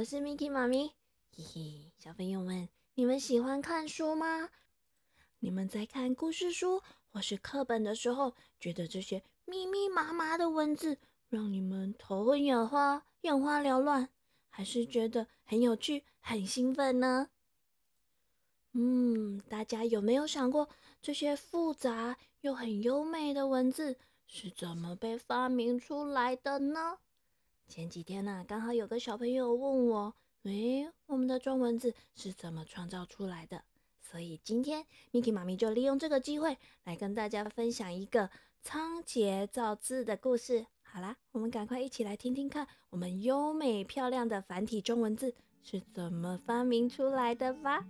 我是 Miki 妈咪。嘿嘿，小朋友们，你们喜欢看书吗？你们在看故事书或是课本的时候，觉得这些密密麻麻的文字让你们头昏眼花、眼花缭乱，还是觉得很有趣、很兴奋呢？嗯，大家有没有想过，这些复杂又很优美的文字是怎么被发明出来的呢？前几天呢，刚好有个小朋友问我：“诶，我们的中文字是怎么创造出来的？”所以今天 Miki 妈咪就利用这个机会来跟大家分享一个仓颉造字的故事。好啦，我们赶快一起来听听看，我们优美漂亮的繁体中文字是怎么发明出来的吧。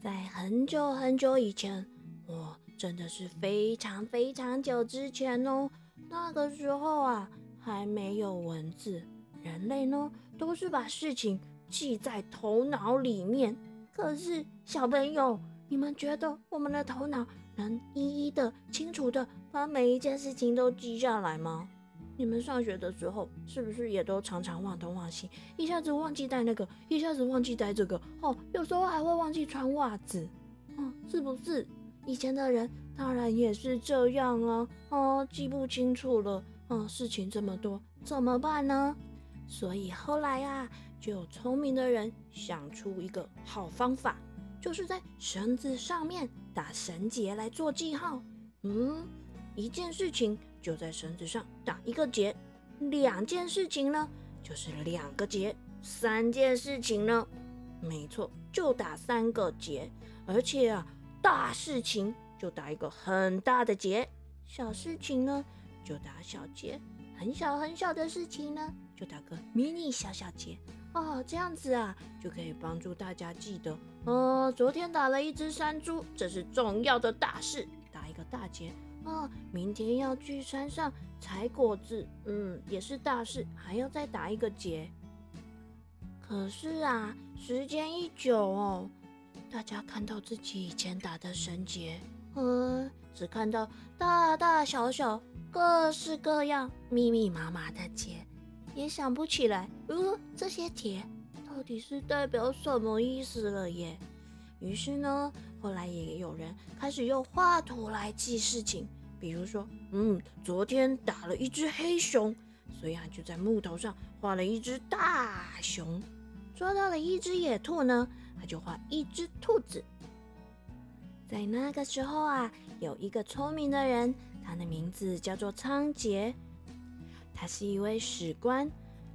在很久很久以前，我真的是非常非常久之前哦。那个时候啊，还没有文字，人类呢都是把事情记在头脑里面。可是小朋友，你们觉得我们的头脑能一一的、清楚的把每一件事情都记下来吗？你们上学的时候是不是也都常常忘东忘西，一下子忘记带那个，一下子忘记带这个？哦，有时候还会忘记穿袜子，嗯，是不是？以前的人当然也是这样啊，哦，记不清楚了，嗯，事情这么多，怎么办呢？所以后来啊，就有聪明的人想出一个好方法，就是在绳子上面打绳结来做记号。嗯，一件事情。就在绳子上打一个结，两件事情呢，就是两个结；三件事情呢，没错，就打三个结。而且啊，大事情就打一个很大的结，小事情呢就打小结，很小很小的事情呢就打个迷你小小结。哦，这样子啊，就可以帮助大家记得，呃，昨天打了一只山猪，这是重要的大事，打一个大结。哦，明天要去山上采果子，嗯，也是大事，还要再打一个结。可是啊，时间一久哦，大家看到自己以前打的绳结，呃，只看到大大小小、各式各样、密密麻麻的结，也想不起来，呃，这些结到底是代表什么意思了耶。于是呢，后来也有人开始用画图来记事情，比如说，嗯，昨天打了一只黑熊，所以啊就在木头上画了一只大熊；抓到了一只野兔呢，他就画一只兔子。在那个时候啊，有一个聪明的人，他的名字叫做仓颉，他是一位史官。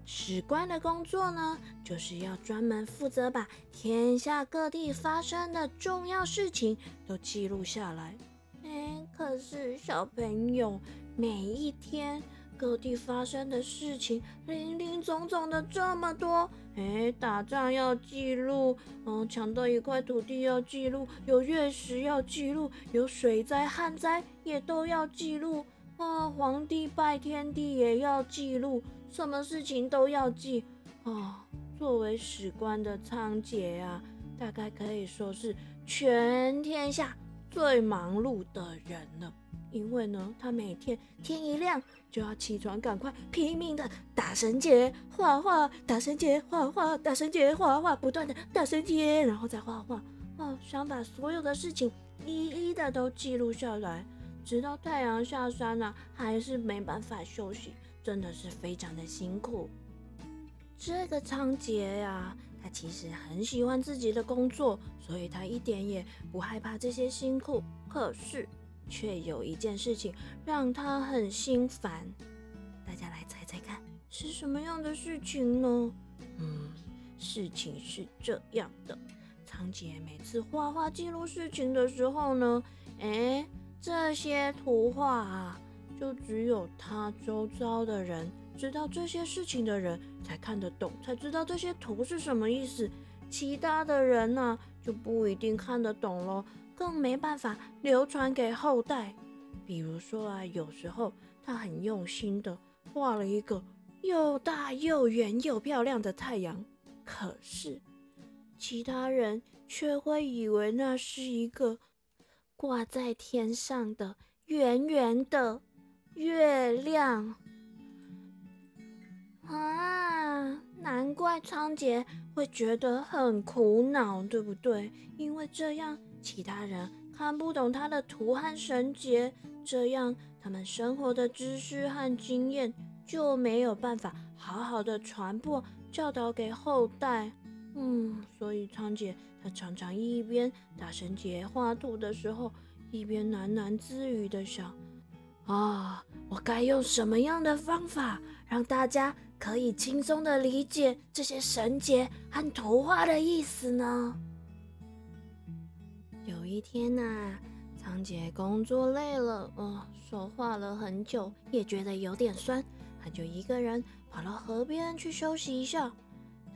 史官的工作呢，就是要专门负责把天下各地发生的重要事情都记录下来。哎，可是小朋友，每一天各地发生的事情林林总总的这么多，哎，打仗要记录，嗯，抢到一块土地要记录，有月食要记录，有水灾旱灾也都要记录。啊，皇帝拜天地也要记录，什么事情都要记啊。作为史官的仓颉啊，大概可以说是全天下最忙碌的人了。因为呢，他每天天一亮就要起床，赶快拼命的打绳结、画画、打绳结、画画、打绳结、画画，不断的打绳结，然后再画画。哦，想把所有的事情一一的都记录下来。直到太阳下山了，还是没办法休息，真的是非常的辛苦。这个仓颉呀，他其实很喜欢自己的工作，所以他一点也不害怕这些辛苦。可是，却有一件事情让他很心烦。大家来猜猜看，是什么样的事情呢？嗯，事情是这样的：仓颉每次画画记录事情的时候呢，哎。这些图画啊，就只有他周遭的人知道这些事情的人才看得懂，才知道这些图是什么意思。其他的人呢，就不一定看得懂了，更没办法流传给后代。比如说啊，有时候他很用心的画了一个又大又圆又漂亮的太阳，可是其他人却会以为那是一个。挂在天上的圆圆的月亮，啊，难怪仓颉会觉得很苦恼，对不对？因为这样其他人看不懂他的图和绳结，这样他们生活的知识和经验就没有办法好好的传播教导给后代。嗯，所以仓颉他常常一边打绳结画图的时候，一边喃喃自语的想：啊，我该用什么样的方法让大家？可以轻松的理解这些绳结和图画的意思呢。一天呐，仓颉工作累了，哦，说话了很久，也觉得有点酸，他就一个人跑到河边去休息一下。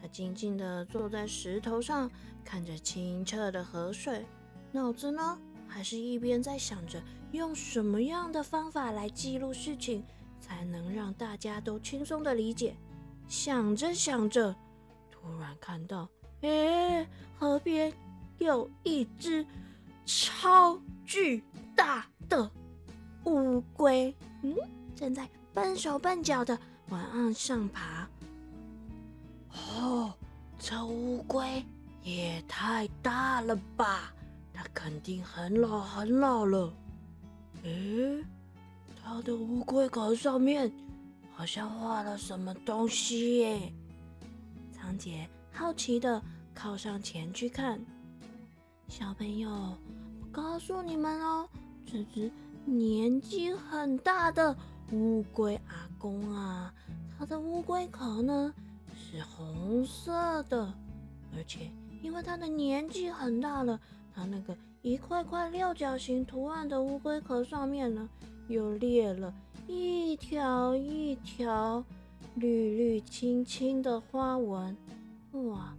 他静静的坐在石头上，看着清澈的河水，脑子呢，还是一边在想着用什么样的方法来记录事情。才能让大家都轻松的理解。想着想着，突然看到，诶，河边有一只超巨大的乌龟，嗯，正在笨手笨脚的往岸上爬。哦，这乌龟也太大了吧！它肯定很老很老了。诶。它的乌龟壳上面好像画了什么东西耶！仓颉好奇的靠上前去看。小朋友，我告诉你们哦，这只年纪很大的乌龟阿公啊，他的乌龟壳呢是红色的，而且因为他的年纪很大了，他那个一块块六角形图案的乌龟壳上面呢。又裂了一条一条绿绿青青的花纹，哇！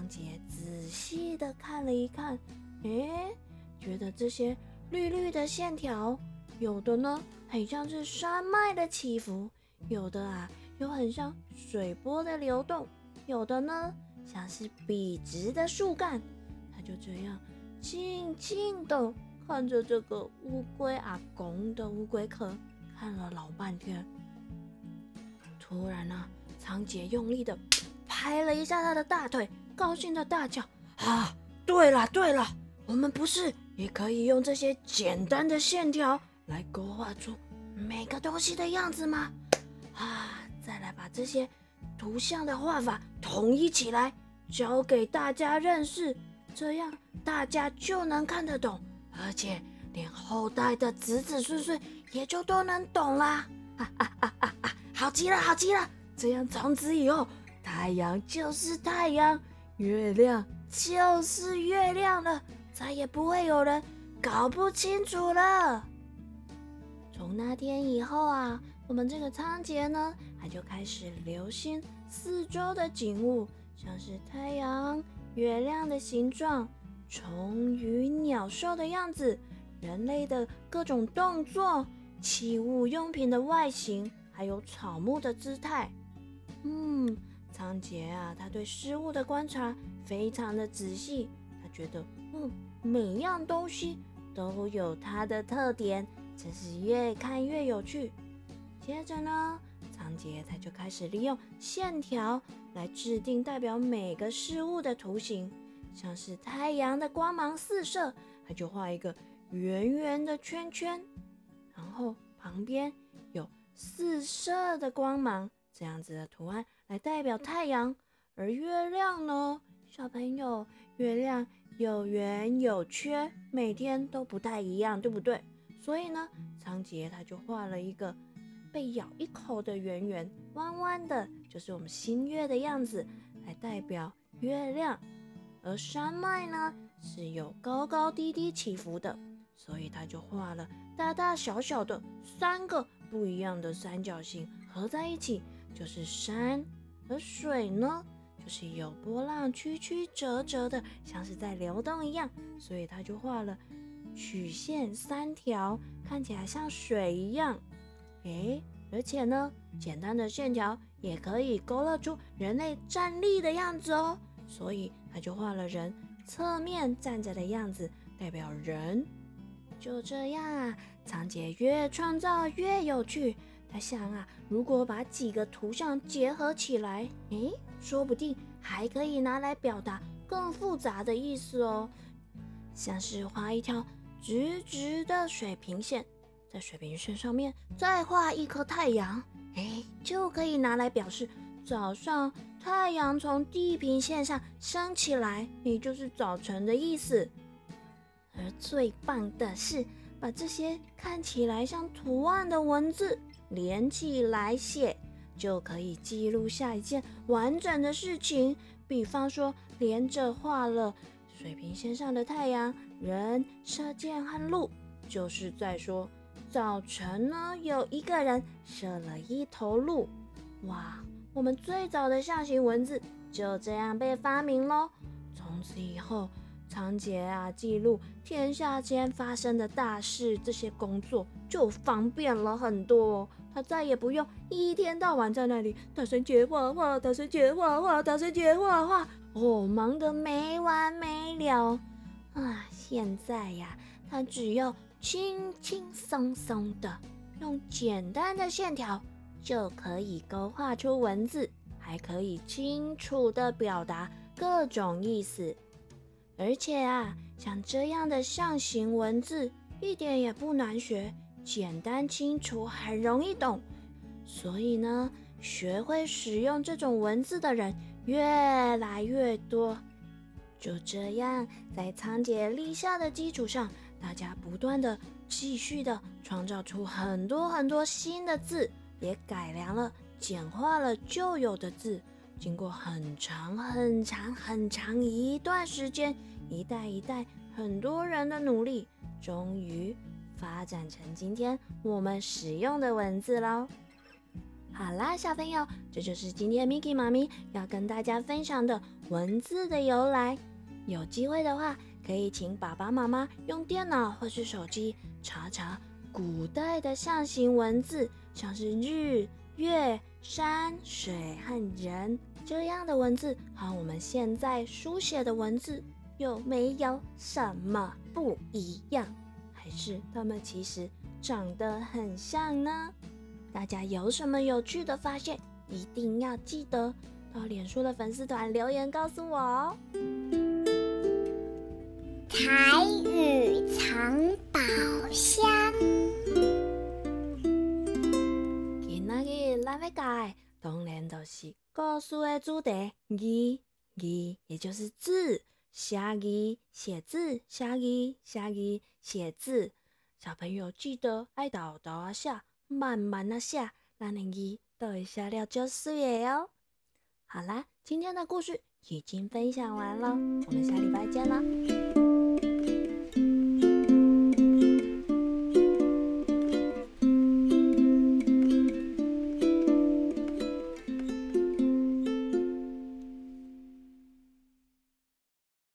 仓颉仔细的看了一看，诶，觉得这些绿绿的线条，有的呢很像是山脉的起伏，有的啊又很像水波的流动，有的呢像是笔直的树干。他就这样静静的。看着这个乌龟阿公的乌龟壳，看了老半天。突然呢，仓颉用力的拍了一下他的大腿，高兴的大叫：“啊，对了对了，我们不是也可以用这些简单的线条来勾画出每个东西的样子吗？啊，再来把这些图像的画法统一起来，教给大家认识，这样大家就能看得懂。”而且连后代的子子孙孙也就都能懂啦！哈哈哈哈哈！好极了，好极了！这样从此以后，太阳就是太阳，月亮就是月亮了，再也不会有人搞不清楚了。从那天以后啊，我们这个仓颉呢，他就开始留心四周的景物，像是太阳、月亮的形状。虫鱼鸟兽的样子，人类的各种动作，器物用品的外形，还有草木的姿态。嗯，仓颉啊，他对事物的观察非常的仔细。他觉得，嗯，每样东西都有它的特点，真是越看越有趣。接着呢，仓颉他就开始利用线条来制定代表每个事物的图形。像是太阳的光芒四射，他就画一个圆圆的圈圈，然后旁边有四射的光芒，这样子的图案来代表太阳。而月亮呢，小朋友，月亮有圆有缺，每天都不太一样，对不对？所以呢，仓颉他就画了一个被咬一口的圆圆弯弯的，就是我们新月的样子，来代表月亮。而山脉呢是有高高低低起伏的，所以他就画了大大小小的三个不一样的三角形合在一起就是山。而水呢，就是有波浪曲曲折折的，像是在流动一样，所以他就画了曲线三条，看起来像水一样。诶，而且呢，简单的线条也可以勾勒出人类站立的样子哦。所以他就画了人侧面站着的样子，代表人。就这样啊，仓颉越创造越有趣，他想啊，如果把几个图像结合起来，诶，说不定还可以拿来表达更复杂的意思哦。像是画一条直直的水平线，在水平线上面再画一颗太阳，诶，就可以拿来表示早上太阳从地平线上升起来，也就是早晨的意思。而最棒的是，把这些看起来像图案的文字。连起来写，就可以记录下一件完整的事情。比方说，连着画了水平线上的太阳、人、射箭和鹿，就是在说早晨呢，有一个人射了一头鹿。哇，我们最早的象形文字就这样被发明喽。从此以后，仓颉啊，记录天下间发生的大事，这些工作就方便了很多。他再也不用一天到晚在那里大声接画画，大声接画画，大声接画画，哦，忙得没完没了啊！现在呀，他只要轻轻松松的用简单的线条就可以勾画出文字，还可以清楚的表达各种意思。而且啊，像这样的象形文字一点也不难学。简单清楚，很容易懂，所以呢，学会使用这种文字的人越来越多。就这样，在仓颉立下的基础上，大家不断的、继续的创造出很多很多新的字，也改良了、简化了旧有的字。经过很长、很长、很长一段时间，一代一代很多人的努力，终于。发展成今天我们使用的文字喽。好啦，小朋友，这就是今天 Miki 妈咪要跟大家分享的文字的由来。有机会的话，可以请爸爸妈妈用电脑或是手机查查古代的象形文字，像是日、月、山、水和人这样的文字，和我们现在书写的文字有没有什么不一样？还是他们其实长得很像呢？大家有什么有趣的发现，一定要记得到脸书的粉丝团留言告诉我哦。彩雨藏宝箱。今仔日咱要讲当然就是故事的主题“字”，字也就是字。写字、写字、写字、写字、写字，小朋友记得爱倒倒啊写，慢慢啊写，咱的字都会写了就水的哦。好啦，今天的故事已经分享完了，我们下礼拜见了。